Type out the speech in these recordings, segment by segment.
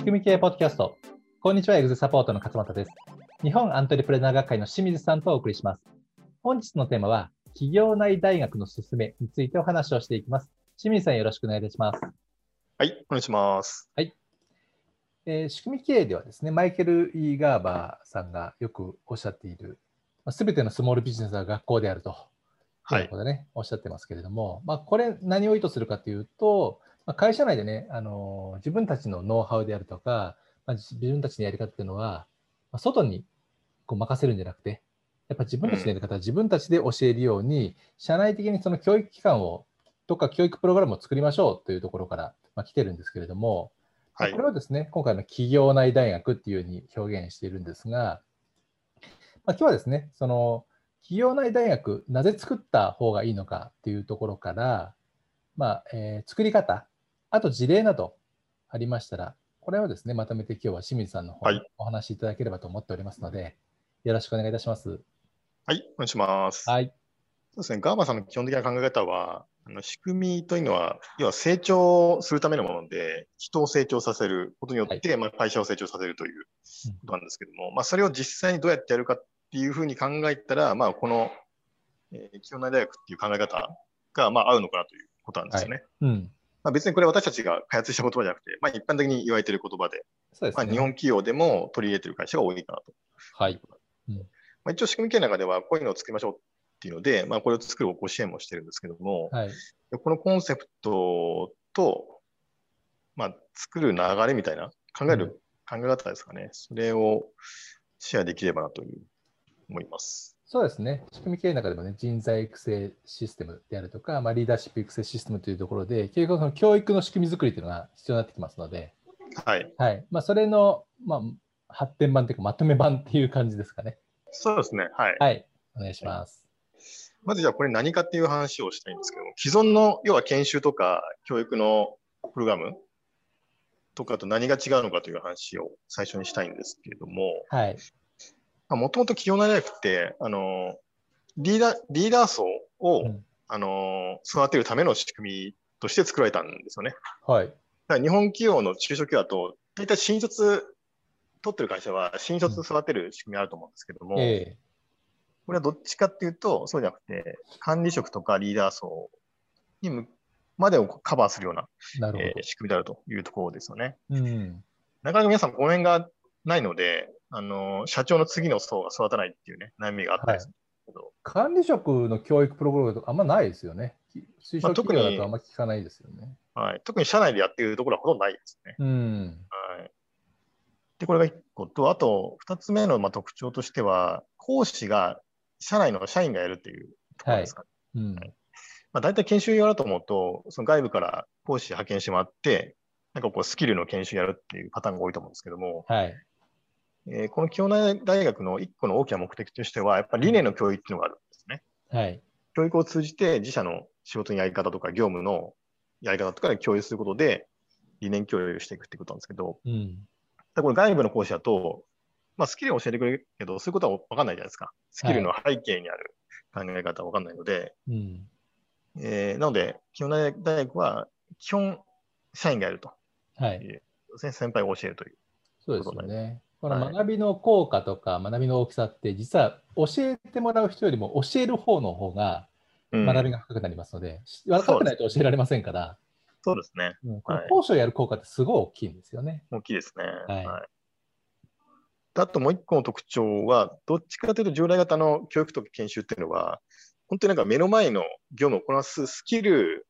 仕組み系ポッドキャスト。こんにちは、エグゼサポートの勝俣です。日本アントレプレナー学会の清水さんとお送りします。本日のテーマは、企業内大学の勧めについてお話をしていきます。清水さん、よろしくお願いいたします。はい、お願いします。えー仕組み経営ではですね、マイケル・イー・ガーバーさんがよくおっしゃっている、すべてのスモールビジネスは学校であると。とはいいうことでね、おっしゃってますけれども、まあ、これ、何を意図するかというと、まあ、会社内でね、あの自分たちのノウハウであるとか、まあ、自自分たちのやり方っていうのは、まあ、外にこう任せるんじゃなくて、やっぱ自分たちのやり方は自分たちで教えるように、社内的にその教育機関を、とか教育プログラムを作りましょうというところから、まあ、来てるんですけれども、まあはいこれをですね、今回の企業内大学っていうふうに表現しているんですが、まあ、今日はですね、その企業内大学、なぜ作った方がいいのかっていうところから、まあえー作り方、あと事例などありましたら、これをですね、まとめて今日は清水さんの方にはいお話しいただければと思っておりますので、よろしくお願いいたします。はい、お願いします。はい。そうですね、ガーバさんの基本的な考え方は、あの仕組みというのは、要は成長するためのもので、人を成長させることによって、まあ、会社を成長させるということなんですけども、まあ、それを実際にどうやってやるかっていうふうに考えたら、まあ、この、えー、清内大学っていう考え方が、まあ、合うのかなということなんですよね。うん。まあ、別にこれ私たちが開発した言葉じゃなくて、まあ、一般的に言われている言葉で、まあ、そうですね。日本企業でも取り入れている会社が多いかなと。はい。まあ、一応仕組み系の中ではこういうのを作りましょうっていうので、まあ、これを作るご支援もしてるんですけども、はい。でこのコンセプトと、まあ、作る流れみたいな考える、考え方ですかね。それをシェアできればなという思います。そうですね。仕組み経営の中でもね、人材育成システムであるとか、まあ、リーダーシップ育成システムというところで、結局その教育の仕組み作りというのが必要になってきますので、はい。はい。まあ、それの、まあ、発展版というか、まとめ版っていう感じですかね。そうですね。はい。はい。お願いします。まずじゃあこれ何かっていう話をしたいんですけども、既存の要は研修とか教育のプログラムとかと何が違うのかという話を最初にしたいんですけれども、はい。もともと企業内大学って、あの、リーダー、リーダー層を、うんあの、育てるための仕組みとして作られたんですよね。はい。だから日本企業の中小企業だと、大体新卒取ってる会社は新卒育てる仕組みあると思うんですけども、えこれはどっちかっていうと、そうじゃなくて、管理職とかリーダー層にむまでをカバーするような、えな。えー仕組みであるというところですよね。うん。なかなか皆さんこの辺がないので、あの、社長の次の層が育たないっていうね、悩みがあったんですけど、管理職の教育プログラムとかあんまないですよね。推奨企業だとあんま聞かないですよね。はい。特に社内でやっているところはほとんどないですね。うん。はい。で、これが一個と、あと、二つ目のまあ特徴としては、講師が社内の社員がやるっていうところですかね。うん。まあ、大体研修やろうと思うと、その外部から講師派遣してもらって、なんかこうスキルの研修やるっていうパターンが多いと思うんですけども、はい。えーこの清内大学の一個の大きな目的としては、やっぱり理念の教育っていうのがあるんですね。はい。教育を通じて自社の仕事のやり方とか業務のやり方とかで共有することで、理念共有していくってことなんですけど、うん。これ外部の講師だと、まあ、スキルを教えてくれるけど、そういうことは分かんないじゃないですか。スキルの背景にある考え方は分かんないので、うん。えーなので、清内大学は基本社員がやると。はい。先輩が教えるという。そうですよね。こはい。の学びの効果とか学びの大きさって、実は教えてもらう人よりも教える方の方がうん。学びが深くなりますので、分かってないと教えられませんから、そうですね。うん。講師をやる効果ってすごい大きいんですよね。大きいですね。はい。あともう一個の特徴は、どっちかというと従来型の教育とか研修っていうのは、本当になんか目の前の業務をこなすスキル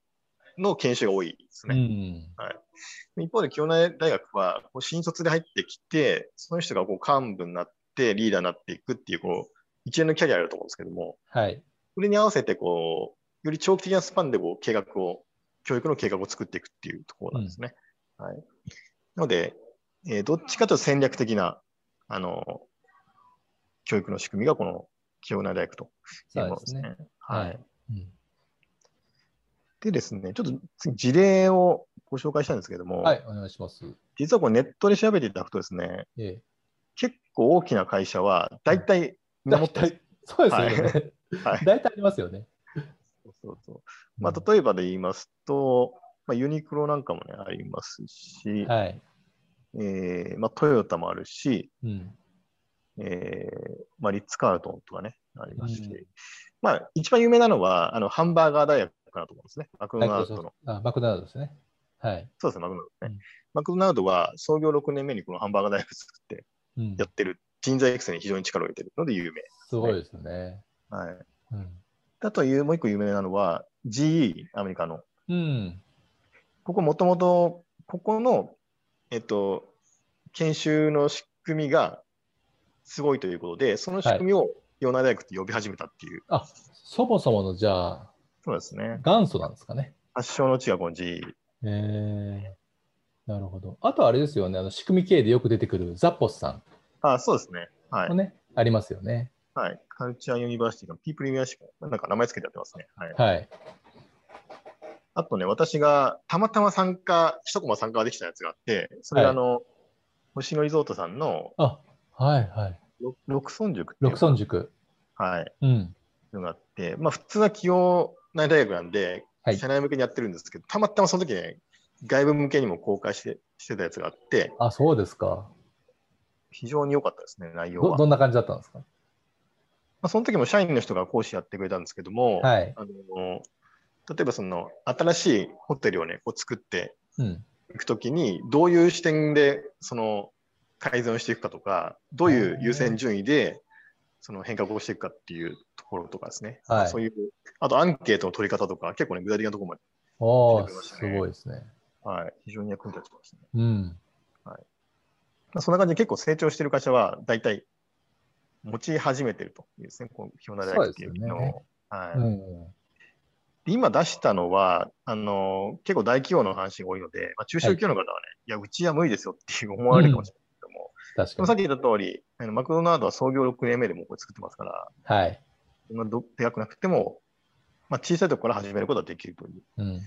の研修が多いですうね。ん。一方で、清内大学は新卒で入ってきて、その人がこう幹部になってリーダーになっていくっていう、こう、一連のキャリアあると思うんですけども、はい。それに合わせて、こう、より長期的なスパンでこう計画を、教育の計画を作っていくっていうところなんですね。はい。なので、えーどっちかというと戦略的な、あの、教育の仕組みがこの清内大学というものですね。すははいい。うんでですね、ちょっと次事例をご紹介したいんですけども、はい、お願いします。実はこれネットで調べていただくとですね、え結構大きな会社は大体え。みんな持ってるんでそうですよね。す。はい。大体ありますよね。そうそうそうまあ、例えばで言いますと、まあ、ユニクロなんかもね、ありますし、はい。えーまあ、トヨタもあるし、うん。えーまあ、リッツ・カールトンとかね、ありますし、うんまあ、一番有名なのは、あの、ハンバーガー大学かなと思うんですね。マクドナルドの。あ、マクドナルドですね。はい。そうですね、マクドナルドね。うんマクドナルドは創業6年目にこのハンバーガー大学作ってうんや。ってる、人材育成に非常に力を入れてるので有名。すごいですよね。はい。うん。あという、もう一個有名なのは GE、アメリカの。うん。ここもともと、ここの、えっと、研修の仕組みがすごいということで、その仕組みを洋内大学って呼び始めたっていう、あ、そもそものじゃあ、そうですね。元祖なんですかね。発祥の地がこの GE。えー、なるほど。あとあれですよね、あの仕組み系でよく出てくるザッポスさあ、そうですね。はい。ね、ありますよね。はい。カルチャーユニバーシティのピープルユニバーシなんか名前つけてやってますね。はい。はい。あとね、私がたまたま参加、一コマ参加できたやつがあって、それがあの、星野リゾートさんのあ、はいはい。ろ六村塾六村塾。はい。うん。のがあって、まあ普通は企業内大学なんで、はい社内向けにやってるんですけど、たまたまその時ね、外部向けにも公開してしてたやつがあって、あ、そうですか。非常に良かったですね、内容は。どどんな感じだったんですか？まあ、その時も社員の人が講師やってくれたんですけども、はい。あの例えばその新しいホテルをね、こう作ってうん。いくときに、どういう視点でその改善をしていくかとか、どういう優先順位でその変革をしていくかっていうところとかですね、はいそういう、あとアンケートの取り方とか、結構ね、具体的なところまで、おー、出てきましたねすごいですね。はい、非常に役に立ちましたね。うん。まあ、そんな感じで結構成長している会社は、大体持ち始めてるというですね、このヒョナ大学っていうのを。はいうん。で今出したのは、あの結構大企業の話が多いので、まあ、中小企業の方はね、い、や、うちは無理ですよっていう思われるかもしれないけども、確かに。でもさっき言った通り、あのマクドナルドは創業6年目でもうこれ作ってますから、はい。そんなどでかくなくても、まあ、小さいところから始めることができるといううん。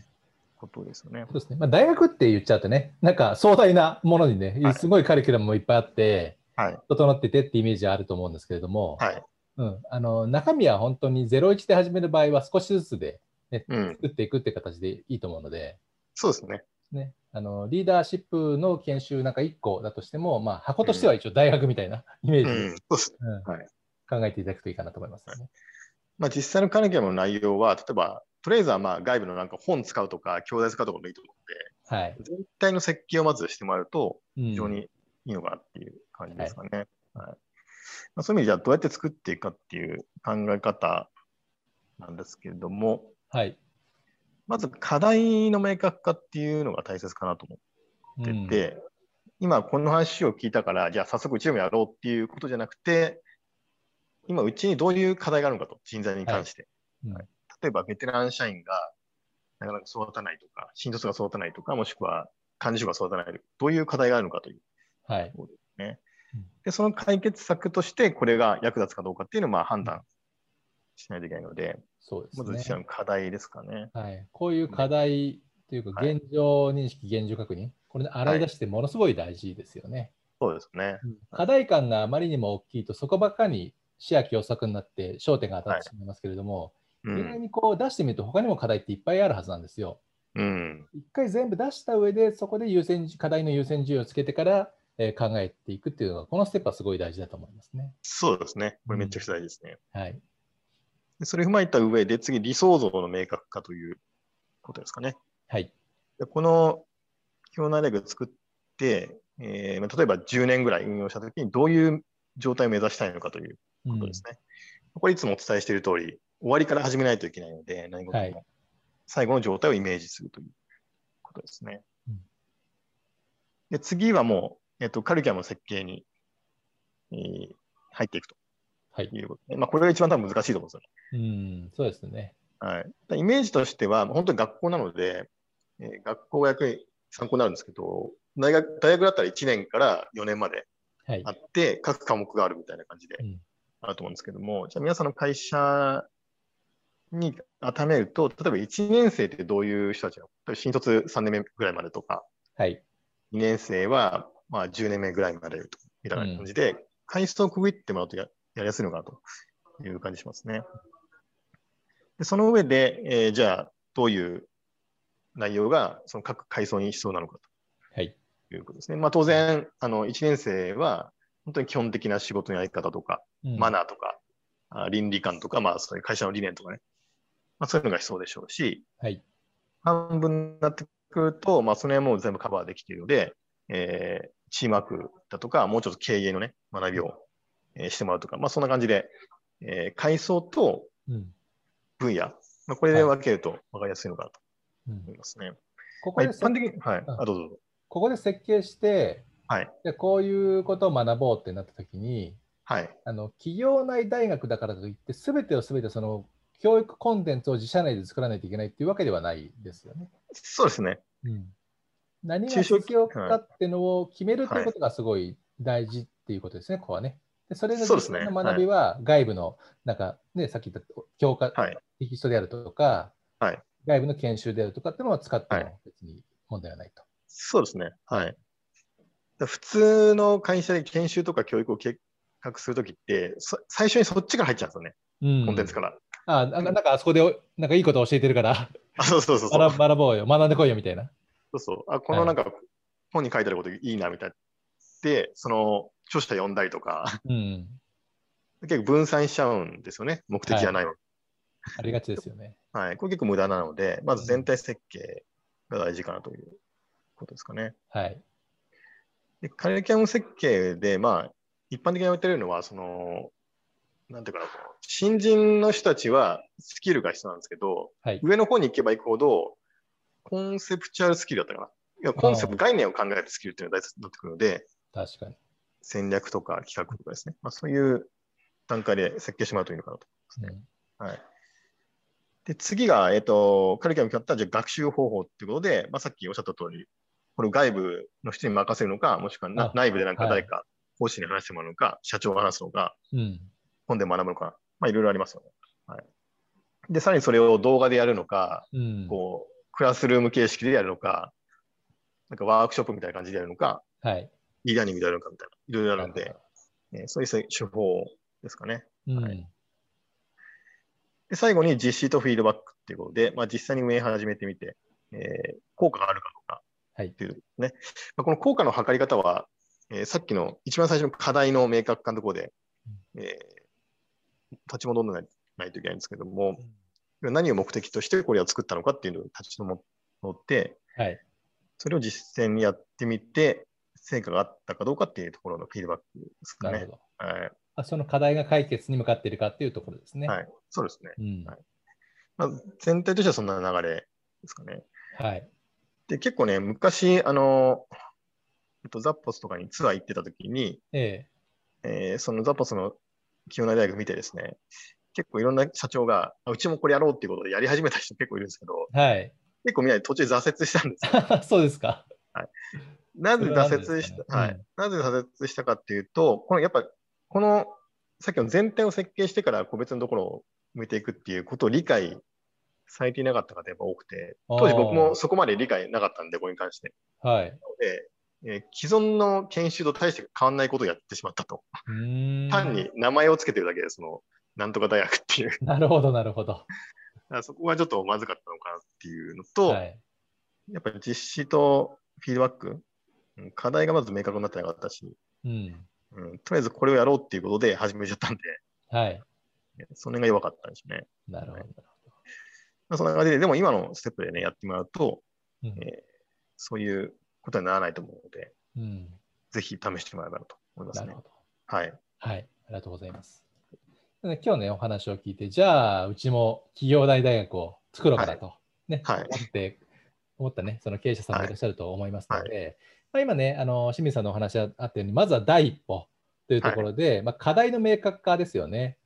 ことですよね。そうですね。まあ、大学って言っちゃうとね、なんか壮大なものにねはい、すごいカリキュラムもいっぱいあって、はい。整っててってイメージはあると思うんですけれども、はい。うん、あの中身は本当に01で始める場合は少しずつで、ねうん。作っていくっていう形でいいと思うので、そうですね。ね、あのリーダーシップの研修なんか1個だとしても、まあ、箱としては一応大学みたいなイメージで、うん。そうです。うんはい考えていただくといいかなと思いますよね。まあ、実際のカリキュラムの内容は、例えば、とりあえずはまあ外部のなんか本使うとか、教材使うとかもいいと思うはい。全体の設計をまずしてもらうと、うん非常にいいのかなっていう感じですかね。はいまあ、そういう意味ではどうやって作っていくかっていう考え方なんですけれども、はい。まず課題の明確化っていうのが大切かなと思ってて、今この話を聞いたから、じゃあ早速うちでもやろうっていうことじゃなくて、今うちにどういう課題があるのかと、人材に関して。うんはい例えばベテラン社員がなかなか育たないとか、新卒が育たないとか、もしくは管理職が育たないとか、どういう課題があるのかという。はい。で、その解決策としてこれが役立つかどうかっていうのをまあ判断しないといけないので、そうですまず自。の課題ですかね。はい、こういう課題というか、はい現状認識、現状確認、これ、洗い出してものすごい大事ですよね。そうですね。課題感があまりにも大きいと、そこばっかり視野狭窄になって焦点が当たってしまいますけれども、う意外ん。にこう出してみると、他にも課題っていっぱいあるはずなんですよ。うん。一回全部出した上で、そこで優先課題の優先順位をつけてから、えー考えていくっていうのが、このステップはすごい大事だと思いますね。そうですね。これめっちゃくちゃ大事ですね。はい。でそれを踏まえた上で、次、理想像の明確化ということですかね。はい。でこの表内大学を作って、えーまあ例えば10年ぐらい運用したときに、どういう状態を目指したいのかといううんことですね。これいつもお伝えしている通り、終わりから始めないといけないので、何事も、はい最後の状態をイメージするということですね。うんで次はもう、えっと、カリキュラムの設計に、えー入っていくとはい。いうことで、まあ、これが一番多分難しいと思うんですよね。うん、そうですね。はい、だイメージとしては、本当に学校なので、えー学校が役に参考になるんですけど、大学大学だったら1年から4年まではいあ。って、各科目があるみたいな感じでうんあると思うんですけども、じゃあ皆さんの会社に当てはめると、例えば1年生ってどういう人たちなの？新卒3年目ぐらいまでとか、はい。2年生はまあ10年目ぐらいまでとみたいな感じで、階層を区切ってもらうとややりやすいのかなという感じしますね。でその上で、えーじゃあどういう内容がその各階層に必要なのかはい。ということですね。まあ、当然、あの1年生は本当に基本的な仕事のやり方とか、うんマナーとか、あ倫理観とか、まあ、そういう会社の理念とかね、まあ、そういうのが必要でしょうし、はい。半分になってくると、まあ、その辺もう全部カバーできているので、えーチームワークだとか、もうちょっと経営のね、学びを、えーしてもらうとか、まあ、そんな感じで、えー階層とうん分野、まあ、これで分けると分かりやすいのかなとうん思いますね。ここでせまあ一般的に、はい、うんあ、どうぞ。ここで設計して、はい、でこういうことを学ぼうってなったときに、はい、あの企業内大学だからといって、すべてをすべてその教育コンテンツを自社内で作らないといけないっていうわけではないですよね。そうですね。何が中小必要かっていうのを決めるということがすごい大事っていうことですね、ここはね。でそれのの学びは外部の、なんかね、さっき言った教科はい、テキストであるとか、はい外部の研修であるとかっていうのを使ってはいも別に問題はないと。そうですね。はい。だ普通の会社で研修とか教育を計画するときって、そ最初にそっちから入っちゃうんですよね、うんコンテンツから。あなんかなんかあそこでなんかいいこと教えてるからあ、そうそうそうそう。学学ぼうよ、学んでこいよみたいな。そうそう。あ、このなんか、本に書いてあることいいな、みたいな。で、その、著者読んだりとか、うん。結構分散しちゃうんですよね。目的じゃないの。ありがちですよね。はい。これ結構無駄なので、まず全体設計が大事かなということですかね。はい。でカリキュラム設計で、まあ、一般的に言われてるのは、その、なんていうかな、新人の人たちはスキルが必要なんですけど、はい。上の方に行けば行くほど、コンセプチュアルスキルだったかな。いやコンセプト、概念を考えるスキルっていうのが大切になってくるので、確かに。戦略とか企画とかですね。まあ、そういう段階で設計してもらうといいのかなと思いますね。はい。で、次が、えっ、と、カリキュラムに決まったじゃあ学習方法っていうことで、まあ、さっきおっしゃった通り、これを外部の人に任せるのか、もしくは内部でなんかはい誰か講師に話してもらうのか、社長が話すのか、うん。本で学ぶのか、まあ、いろいろありますよね。はい。で、さらにそれを動画でやるのか、うん。こう、クラスルーム形式でやるのか、なんかワークショップみたいな感じでやるのか、はい。e ラーニングでやるのかみたいな、いろいろあるのでえーそういう手法ですかね。うん。はいで、最後に実施とフィードバックっていうことで、まあ、実際に運営始めてみて、えー効果があるかどうかはいっていうね。まあ、この効果の測り方は、えーさっきの一番最初の課題の明確化のところで、えー立ち戻らないないといけないんですけども、何を目的としてこれを作ったのかっていうのを立ち戻って、はい。それを実践にやってみて、成果があったかどうかっていうところのフィードバックですかね。はい。あその課題が解決に向かっているかっていうところですね。はい。そうですね。うん。はいまあ、全体としてはそんな流れですかね。はい。で、結構ね、昔、あの、えっと、ザッポスとかにツアー行ってた時に、ええーそのザッポスの清内大学見てですね、結構いろんな社長が、あうちもこれやろうっていうことでやり始めた人結構いるんですけど、えはい。結構みんなで途中で挫折したんですよ。そうですか。は何挫ですかね折した、はいうんなぜ挫折したかっていうと、このやっぱ、この、さっきの全体を設計してから個別のところを向いていくっていうことを理解されていなかった方がやっぱ多くて、当時僕もそこまで理解なかったんで、これに関して。はい。で、えー既存の研修と大して変わらないことをやってしまったと。単に名前をつけてるだけで、その、なんとか大学っていう。なるほど、なるほど。らそこがちょっとまずかったのかなっていうのと、はい。やっぱり実施とフィードバック、うん課題がまず明確になってなかったし、うん。うん、とりあえずこれをやろうっていうことで始めちゃったんで、はい。その辺が弱かったんですね。なるほど。まあ、そんな感じで、でも今のステップでね、やってもらうと、うんえーそういうことにならないと思うので、うん。ぜひ試してもらえばなと思いますね。はい。はい。ありがとうございます。で今日ね、お話を聞いて、じゃあ、うちも企業大大学を作ろうかなと、ね、はい思って、思ったね、その経営者さんもいらっしゃると思いますので、まあ、今ね、あの清水さんのお話があったように、まずは第一歩というところで、まあ、課題の明確化ですよね。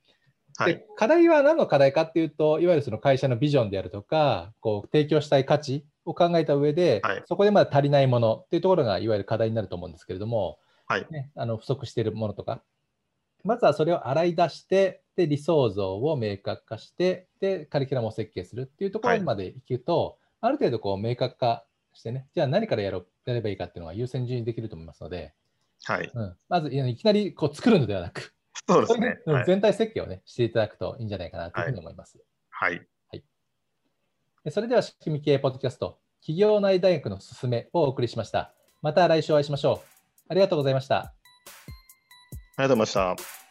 はいで。課題は何の課題かっていうと、いわゆるその会社のビジョンであるとか、こう提供したい価値を考えた上で、はいそこでまだ足りないものっていうところがいわゆる課題になると思うんですけれども、はい。ね、あの不足しているものとか、まずはそれを洗い出して、で理想像を明確化して、でカリキュラムを設計するっていうところまでいくと、ある程度こう明確化してね、じゃあ何からやろうやればいいかっていうのが優先順位できると思いますので、はい。うん、まずいきなりこう作るのではなく、そうですねはい。全体設計をね、していただくといいんじゃないかなというふうに思います。はい。でそれでは、仕組み系ポッドキャスト、企業内大学のすすめをお送りしました。また来週お会いしましょう。ありがとうございました。ありがとうございました。